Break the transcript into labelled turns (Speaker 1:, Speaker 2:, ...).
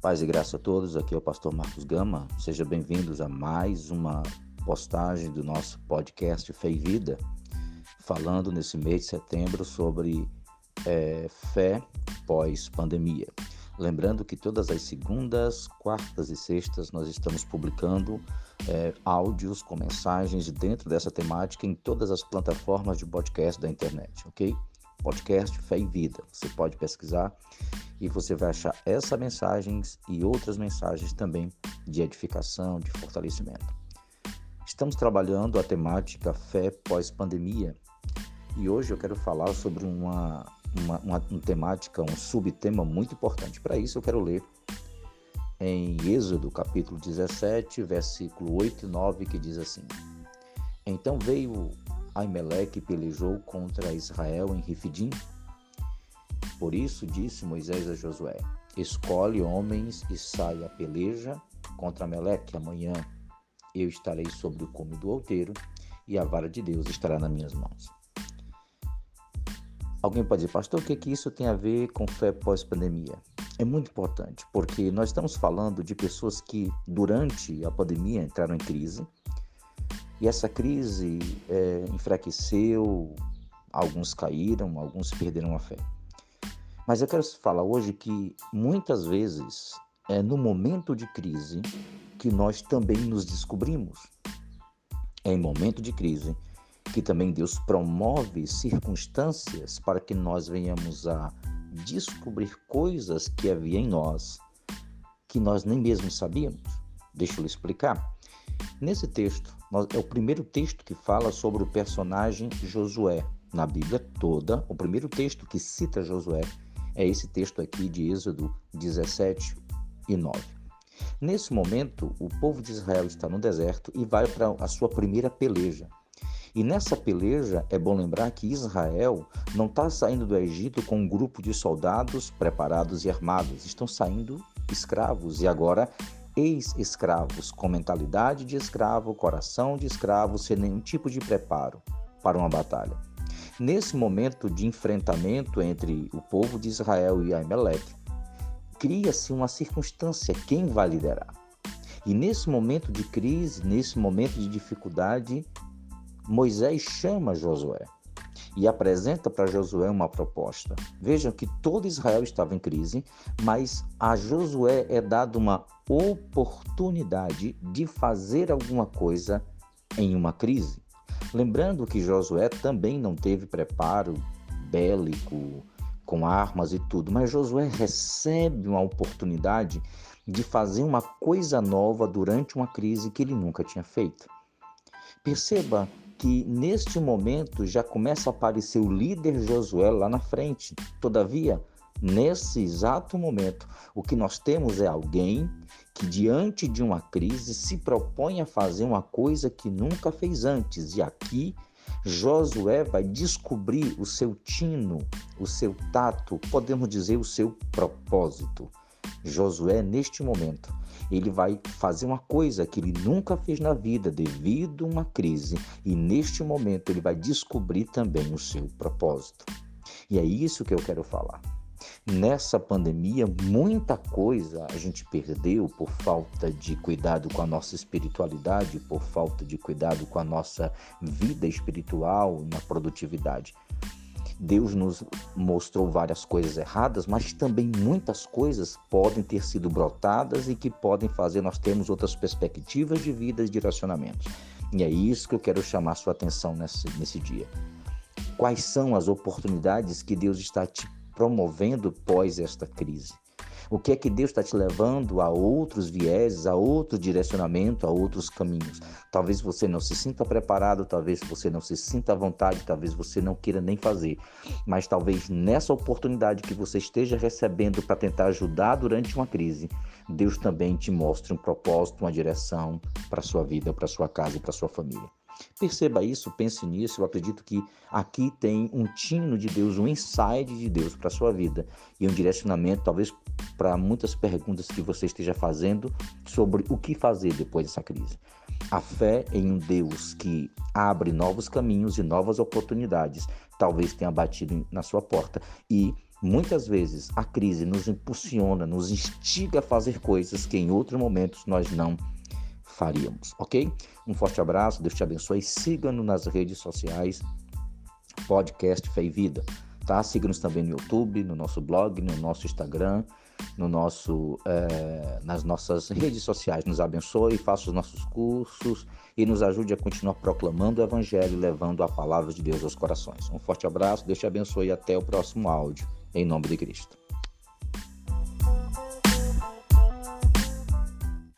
Speaker 1: Paz e graça a todos, aqui é o pastor Marcos Gama. Sejam bem-vindos a mais uma postagem do nosso podcast Fé e Vida, falando nesse mês de setembro sobre é, fé pós-pandemia. Lembrando que todas as segundas, quartas e sextas nós estamos publicando é, áudios com mensagens dentro dessa temática em todas as plataformas de podcast da internet, ok? Podcast Fé e Vida. Você pode pesquisar e você vai achar essas mensagens e outras mensagens também de edificação, de fortalecimento. Estamos trabalhando a temática fé pós-pandemia e hoje eu quero falar sobre uma, uma, uma, uma temática, um subtema muito importante. Para isso eu quero ler em Êxodo capítulo 17, versículo 8 e 9, que diz assim: Então veio Aimeleque e pelejou contra Israel em Rifidim. Por isso disse Moisés a Josué: Escolhe homens e saia a peleja contra Ameleque amanhã. Eu estarei sobre o cume do outeiro e a vara de Deus estará nas minhas mãos. Alguém pode dizer, pastor, o que, que isso tem a ver com fé pós-pandemia? É muito importante, porque nós estamos falando de pessoas que, durante a pandemia, entraram em crise, e essa crise é, enfraqueceu, alguns caíram, alguns perderam a fé. Mas eu quero falar hoje que muitas vezes é no momento de crise que nós também nos descobrimos. É em momento de crise que também Deus promove circunstâncias para que nós venhamos a descobrir coisas que havia em nós que nós nem mesmo sabíamos. Deixa eu explicar. Nesse texto, é o primeiro texto que fala sobre o personagem Josué. Na Bíblia toda, o primeiro texto que cita Josué é esse texto aqui de Êxodo 17 e 9. Nesse momento, o povo de Israel está no deserto e vai para a sua primeira peleja. E nessa peleja, é bom lembrar que Israel não está saindo do Egito com um grupo de soldados preparados e armados, estão saindo escravos e agora ex-escravos, com mentalidade de escravo, coração de escravo, sem nenhum tipo de preparo para uma batalha. Nesse momento de enfrentamento entre o povo de Israel e Aimeleque, cria-se uma circunstância: quem vai liderar? E nesse momento de crise, nesse momento de dificuldade, Moisés chama Josué e apresenta para Josué uma proposta. Vejam que todo Israel estava em crise, mas a Josué é dada uma oportunidade de fazer alguma coisa em uma crise. Lembrando que Josué também não teve preparo bélico, com armas e tudo, mas Josué recebe uma oportunidade de fazer uma coisa nova durante uma crise que ele nunca tinha feito. Perceba que neste momento já começa a aparecer o líder Josué lá na frente. Todavia, nesse exato momento, o que nós temos é alguém que, diante de uma crise, se propõe a fazer uma coisa que nunca fez antes. E aqui, Josué vai descobrir o seu tino, o seu tato, podemos dizer, o seu propósito. Josué, neste momento, ele vai fazer uma coisa que ele nunca fez na vida devido a uma crise, e neste momento ele vai descobrir também o seu propósito. E é isso que eu quero falar. Nessa pandemia, muita coisa a gente perdeu por falta de cuidado com a nossa espiritualidade, por falta de cuidado com a nossa vida espiritual na produtividade. Deus nos mostrou várias coisas erradas, mas também muitas coisas podem ter sido brotadas e que podem fazer nós termos outras perspectivas de vida e direcionamentos. E é isso que eu quero chamar sua atenção nesse, nesse dia. Quais são as oportunidades que Deus está te promovendo pós esta crise? O que é que Deus está te levando a outros vieses, a outro direcionamento, a outros caminhos? Talvez você não se sinta preparado, talvez você não se sinta à vontade, talvez você não queira nem fazer. Mas talvez nessa oportunidade que você esteja recebendo para tentar ajudar durante uma crise, Deus também te mostre um propósito, uma direção para a sua vida, para a sua casa e para a sua família. Perceba isso, pense nisso. Eu acredito que aqui tem um tino de Deus, um insight de Deus para a sua vida e um direcionamento, talvez, para muitas perguntas que você esteja fazendo sobre o que fazer depois dessa crise. A fé em um Deus que abre novos caminhos e novas oportunidades talvez tenha batido na sua porta e Muitas vezes a crise nos impulsiona, nos instiga a fazer coisas que em outros momentos nós não faríamos, ok? Um forte abraço, Deus te abençoe. Siga-nos nas redes sociais, podcast Fé e Vida, tá? Siga-nos também no YouTube, no nosso blog, no nosso Instagram, no nosso, é, nas nossas redes sociais. Nos abençoe, faça os nossos cursos e nos ajude a continuar proclamando o Evangelho, levando a palavra de Deus aos corações. Um forte abraço, Deus te abençoe e até o próximo áudio. Em nome de Cristo.